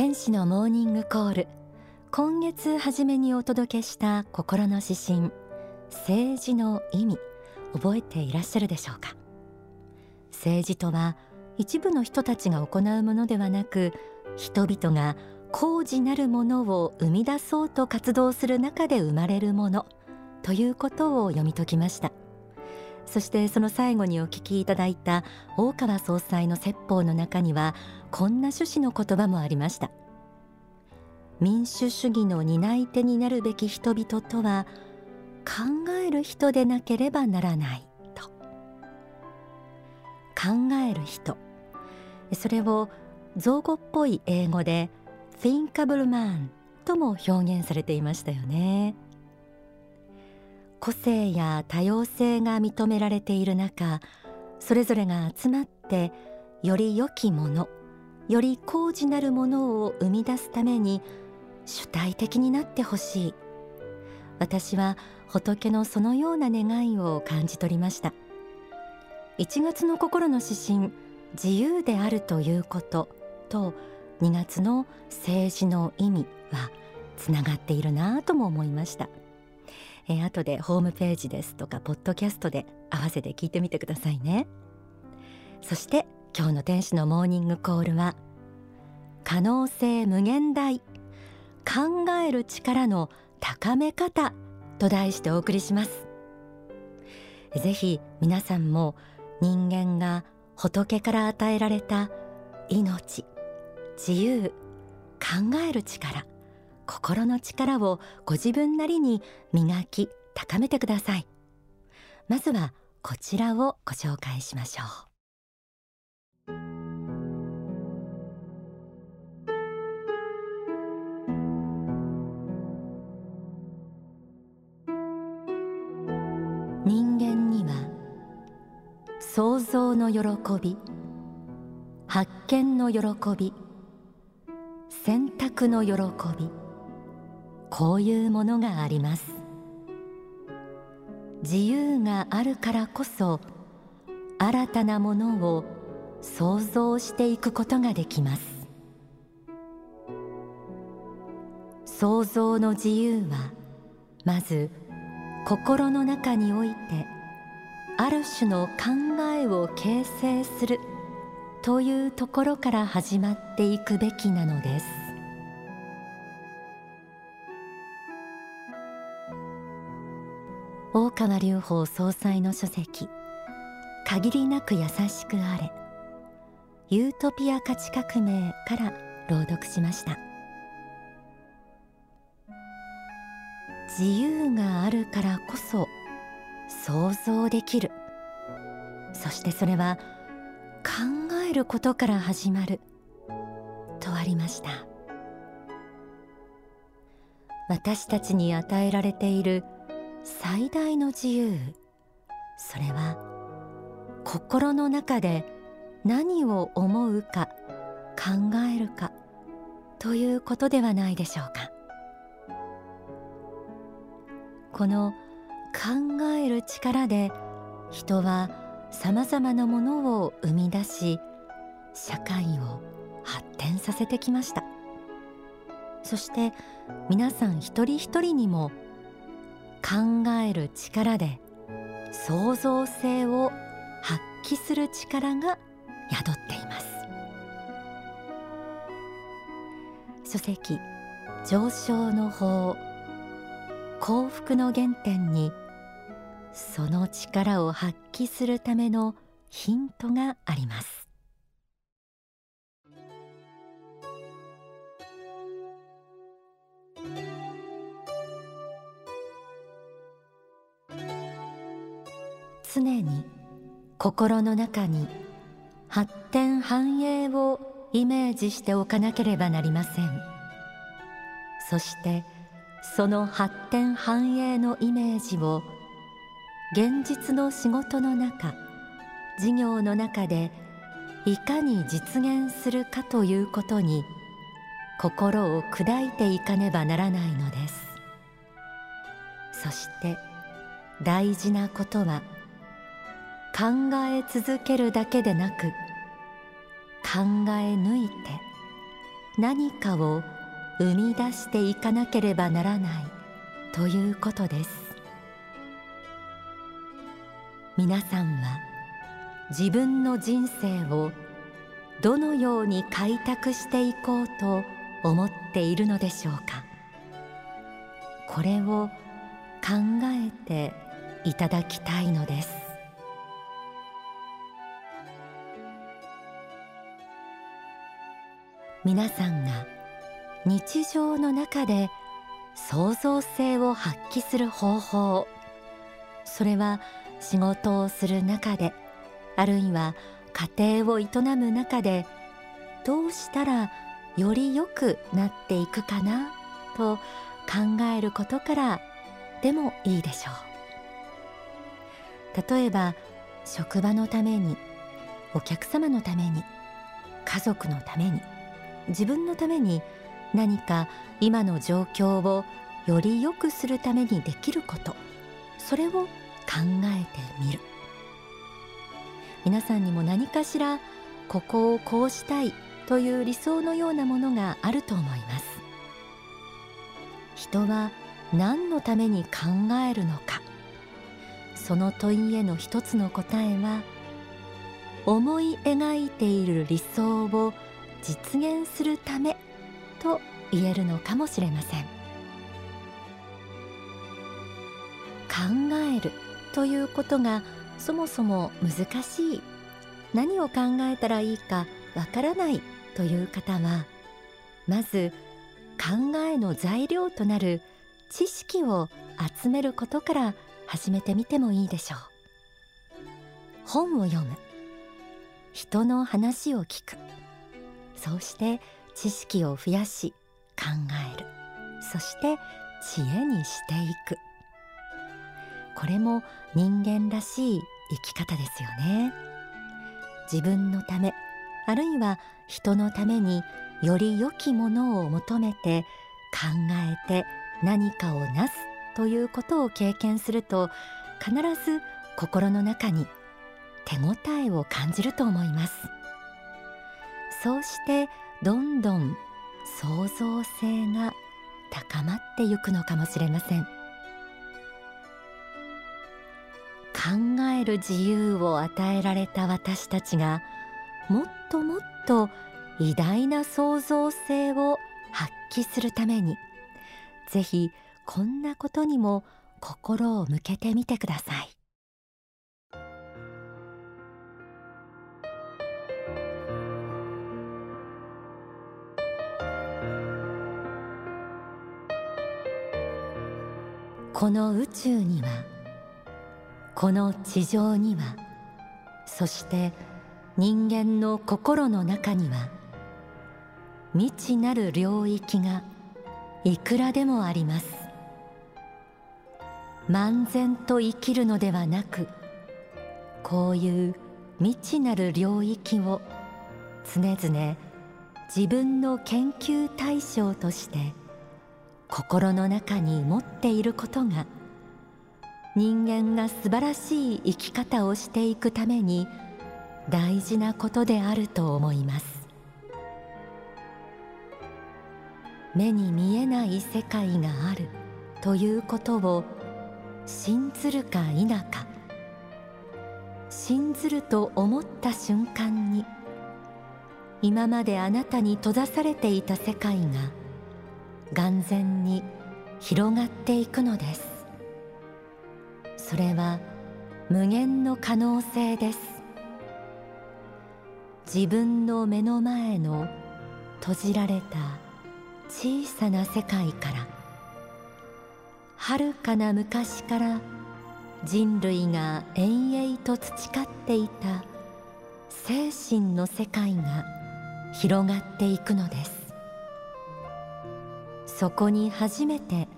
天使のモーニングコール。今月初めにお届けした心の指針。政治の意味。覚えていらっしゃるでしょうか？政治とは一部の人たちが行うものではなく人々が公示なるものを生み出そうと活動する中で生まれるものということを読み解きました。そしてその最後にお聞きいただいた大川総裁の説法の中にはこんな趣旨の言葉もありました。民主主義の担い手になるべき人々とは考える人でなければならないと。考える人。それを造語っぽい英語で thinkable man とも表現されていましたよね。個性や多様性が認められている中それぞれが集まってより良きものより高次なるものを生み出すために主体的になってほしい。私は仏のそのような願いを感じ取りました。1月の心の指針自由であるということと2月の政治の意味はつながっているなとも思いました。えー、後でホームページですとかポッドキャストで合わせて聞いてみてくださいね。そして今日の天使のモーニングコールは可能性無限大考える力の高め方と題してお送りします。ぜひ皆さんも人間が仏から与えられた命自由考える力心の力をご自分なりに磨き高めてください。まずはこちらをご紹介しましょう。人間には創造の喜び発見の喜び選択の喜びこういうものがあります。自由があるからこそ新たなものを想像していくことができます。想像の自由はまず心の中においてある種の考えを形成するというところから始まっていくべきなのです。川隆法総裁の書籍限りなく優しくあれユートピア価値革命から朗読しました。自由があるからこそ想像できる。そしてそれは考えることから始まる。とありました。私たちに与えられている最大の自由。それは心の中で何を思うか考えるかということではないでしょうか。この考える力で人はさまざまなものを生み出し社会を発展させてきました。そして皆さん一人一人にも考える力で創造性を発揮する力が宿っています。書籍上昇の法幸福の原点にその力を発揮するためのヒントがあります。常に心の中に発展繁栄をイメージしておかなければなりません。そしてその発展繁栄のイメージを現実の仕事の中事業の中でいかに実現するかということに心を砕いていかねばならないのです。そして大事なことは考え続けるだけでなく考え抜いて何かを生み出していかなければならないということです。皆さんは自分の人生をどのように開拓していこうと思っているのでしょうか。これを考えていただきたいのです。皆さんが日常の中で創造性を発揮する方法それは仕事をする中であるいは家庭を営む中でどうしたらより良くなっていくかなと考えることからでもいいでしょう。例えば職場のためにお客様のために家族のために自分のために何か今の状況をより良くするためにできることそれを考えてみる。皆さんにも何かしらここをこうしたいという理想のようなものがあると思います。人は何のために考えるのか。その問いへの一つの答えは思い描いている理想を実現するためと言えるのかもしれません。考えるということがそもそも難しい。何を考えたらいいかわからないという方はまず考えの材料となる知識を集めることから始めてみてもいいでしょう。本を読む。人の話を聞く。そうして知識を増やし考える。そして知恵にしていく。これも人間らしい生き方ですよね。自分のためあるいは人のためにより良きものを求めて考えて何かをなすということを経験すると必ず心の中に手応えを感じると思います。そうしてどんどん創造性が高まってゆくのかもしれません。考える自由を与えられた私たちがもっともっと偉大な創造性を発揮するためにぜひこんなことにも心を向けてみてください。この宇宙にはこの地上にはそして人間の心の中には未知なる領域がいくらでもあります。漫然と生きるのではなくこういう未知なる領域を常々自分の研究対象として心の中に持っていることが人間が素晴らしい生き方をしていくために大事なことであると思います。目に見えない世界があるということを信ずるか否か信ずると思った瞬間に今まであなたに閉ざされていた世界が眼前に広がっていくのです。それは無限の可能性です。自分の目の前の閉じられた小さな世界から遥かな昔から人類が延々と培っていた精神の世界が広がっていくのです。そこに初めて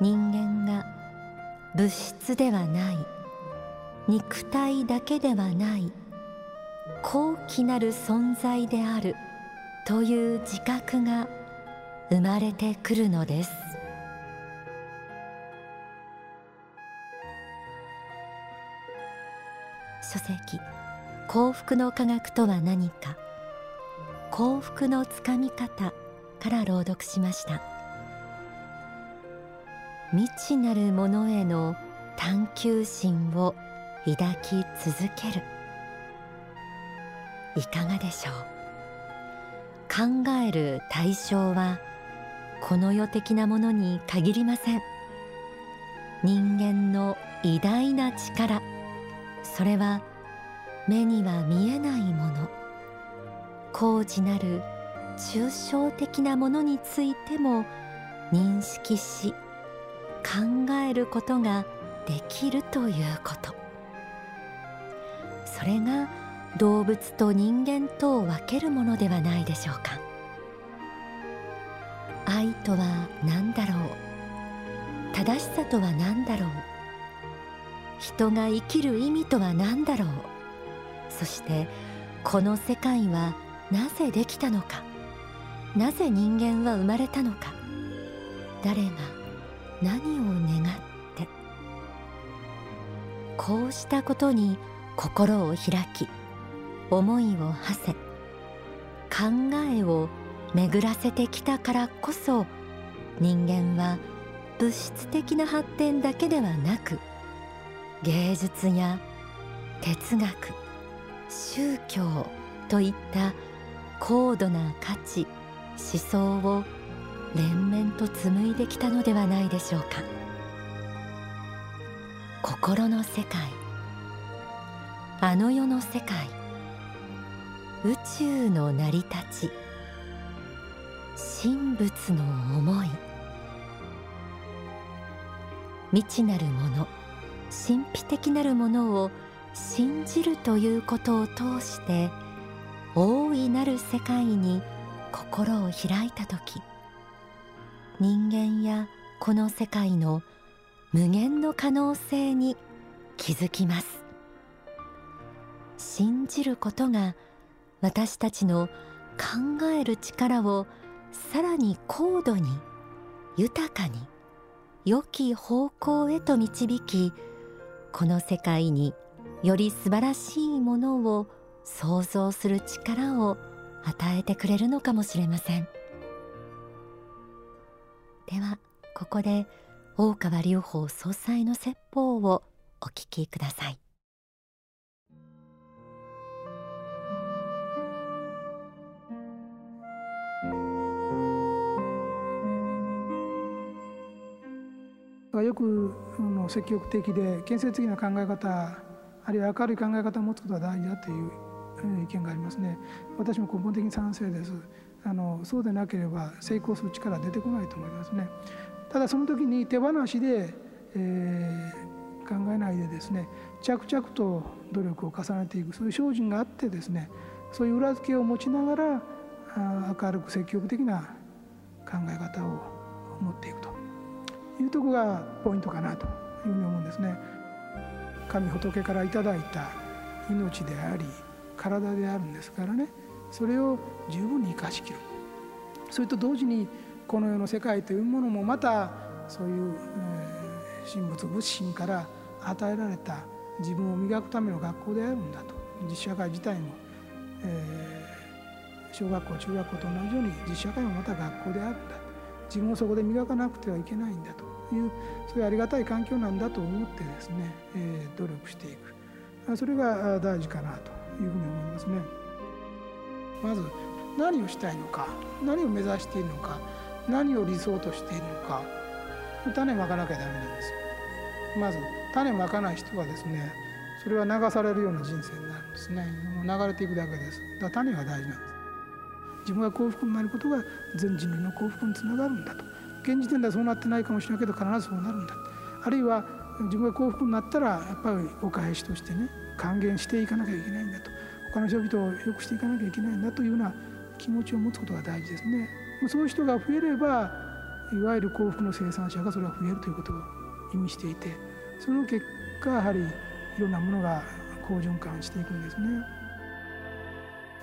人間が物質ではない肉体だけではない高貴なる存在であるという自覚が生まれてくるのです。書籍幸福の科学とは何か幸福のつかみ方から朗読しました。未知なるものへの探求心を抱き続ける。いかがでしょう？考える対象はこの世的なものに限りません。人間の偉大な力。それは目には見えないもの。高次なる抽象的なものについても認識し考えることができるということ。それが動物と人間とを分けるものではないでしょうか。愛とは何だろう。正しさとは何だろう。人が生きる意味とは何だろう。そしてこの世界はなぜできたのか。なぜ人間は生まれたのか。誰が何を願って。こうしたことに心を開き思いを馳せ考えを巡らせてきたからこそ人間は物質的な発展だけではなく芸術や哲学宗教といった高度な価値思想を連綿と紡いできたのではないでしょうか。心の世界あの世の世界宇宙の成り立ち神仏の思い。未知なるもの神秘的なるものを信じるということを通して大いなる世界に心を開いた時人間やこの世界の無限の可能性に気づきます。信じることが私たちの考える力をさらに高度に豊かに良き方向へと導きこの世界により素晴らしいものを想像する力を与えてくれるのかもしれません。ではここで大川隆法総裁の説法をお聞きください。よくの積極的で建設的な考え方あるいは明るい考え方を持つことが大事だという意見がありますね。私も根本的に賛成です。あのそうでなければ成功する力は出てこないと思いますね。ただその時に手放しで、えー、考えないでですね着々と努力を重ねていくそういう精進があってですねそういう裏付けを持ちながらあ明るく積極的な考え方を持っていくと。いうところがポイントかなというふうに思うんですね。神仏からいただいた命であり体であるんですからね。それを十分に生かしきる。それと同時にこの世の世界というものもまたそういう、えー、神仏仏神から与えられた自分を磨くための学校であるんだと。実社会自体も、えー、小学校中学校と同じように実社会もまた学校であるんだ自分をそこで磨かなくてはいけないんだというそういうありがたい環境なんだと思ってですね、えー、努力していく。それが大事かなというふうに思いますね。まず何をしたいのか何を目指しているのか何を理想としているのか種まかなきゃダメなんですまず種まかない人はですねそれは流されるような人生になるんですね。もう流れていくだけです。だから種が大事なんです。自分が幸福になることが全人類の幸福につながるんだと。現時点ではそうなってないかもしれないけど必ずそうなるんだあるいは自分が幸福になったらやっぱりお返しとしてね還元していかなきゃいけないんだと。他の人々を良くしていかなきゃいけないんだというような気持ちを持つことが大事ですね。そういう人が増えればいわゆる幸福の生産者がそれは増えるということを意味していてその結果やはりいろんなものが好循環していくんですね。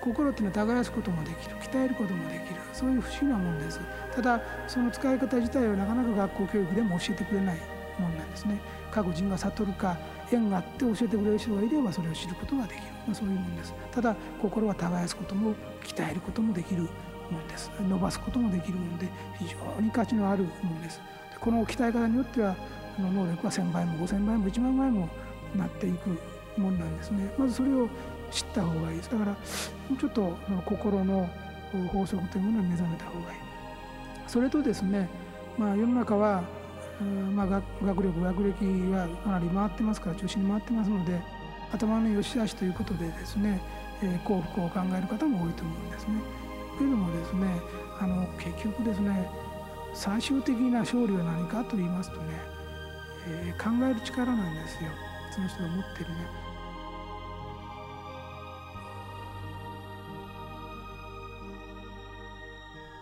心っていうのは耕すこともできる鍛えることもできるそういう不思議なもんですただその使い方自体はなかなか学校教育でも教えてくれないもんなんですね各人が悟るか縁があって教えてくれる人がいればそれを知ることができる、まあ、そういうもんです。ただ心は耕すことも鍛えることもできるもんです。伸ばすこともできるもんで非常に価値のあるもんです。この鍛え方によっては能力は1,000倍も5,000倍も1万倍もなっていくもんなんですね。まずそれを知った方がいいです。だからもうちょっと心の法則というものに目覚めた方がいい。それとですねまあ世の中はまあ、学力学歴はかなり回ってますから中心に回ってますので頭の良し悪しということでですね、え幸福を考える方も多いと思うんですね。けれどもですねあの結局ですね最終的な勝利は何かと言いますとね、えー、考える力なんですよその人が持ってるね。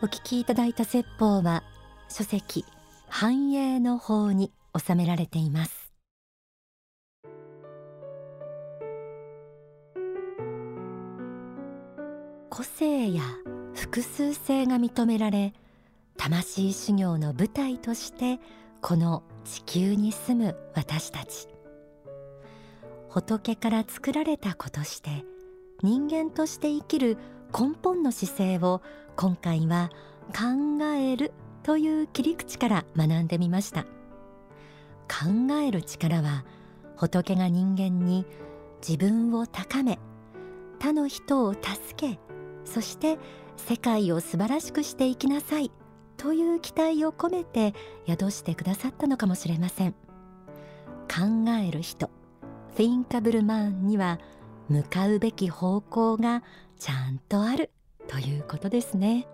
お聞きいただいた説法は書籍繁栄の法に収められています。個性や複数性が認められ魂修行の舞台としてこの地球に住む私たち。仏から作られた子として人間として生きる根本の姿勢を今回は考えるという切り口から学んでみました。考える力は仏が人間に自分を高め他の人を助けそして世界を素晴らしくしていきなさいという期待を込めて宿してくださったのかもしれません。考える人 Thinkable Man には向かうべき方向がちゃんとあるということですね。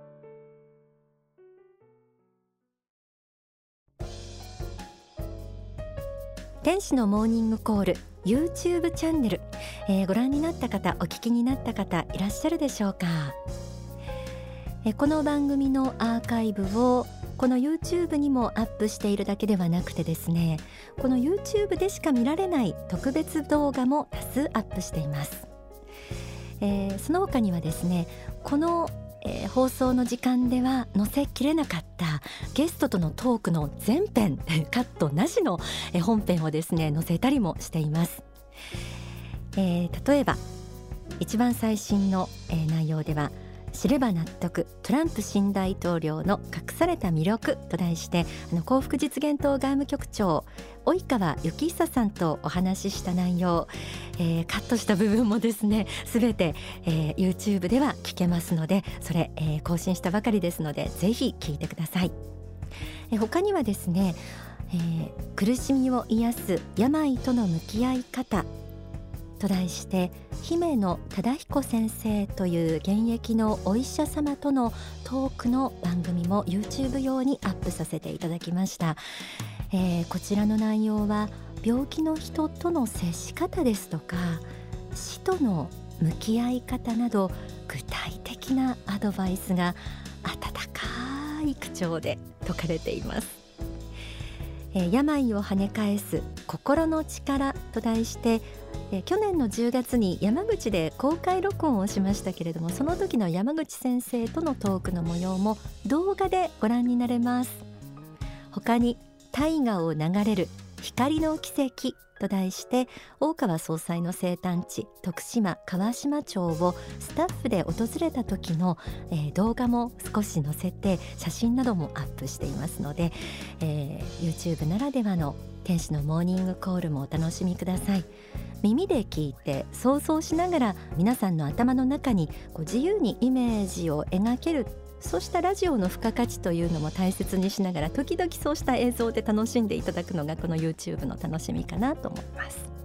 天使のモーニングコール YouTube チャンネル、えー、ご覧になった方お聞きになった方いらっしゃるでしょうか、えー、この番組のアーカイブをこの YouTube にもアップしているだけではなくてですねこの YouTube でしか見られない特別動画も多数アップしています、えー、その他にはですねこのえー、放送の時間では載せきれなかったゲストとのトークの全編 カットなしの本編をですね載せたりもしています、えー、例えば一番最新の、内容では「知れば納得トランプ新大統領の隠された魅力と題してあの幸福実現党外務局長及川幸久さんとお話しした内容、えー、カットした部分もですね すべて、えー、YouTube では聞けますのでそれ、えー、更新したばかりですのでぜひ聞いてください、えー、他にはですね、えー、苦しみを癒す病との向き合い方と題して姫野忠彦先生という現役のお医者様とのトークの番組も YouTube 用にアップさせていただきました、えー、こちらの内容は病気の人との接し方ですとか死との向き合い方など具体的なアドバイスが温かい口調で説かれています。え病を跳ね返す心の力と題してえ去年の10月に山口で公開録音をしましたけれどもその時の山口先生とのトークの模様も動画でご覧になれます。他に大河を流れる光の奇跡と題して大川総裁の生誕地徳島川島町をスタッフで訪れた時の、えー、動画も少し載せて写真などもアップしていますので、えー、YouTube ならではの天使のモーニングコールもお楽しみください。耳で聞いて想像しながら皆さんの頭の中にこう自由にイメージを描けるそうしたラジオの付加価値というのも大切にしながら時々そうした映像で楽しんでいただくのがこの YouTube の楽しみかなと思います。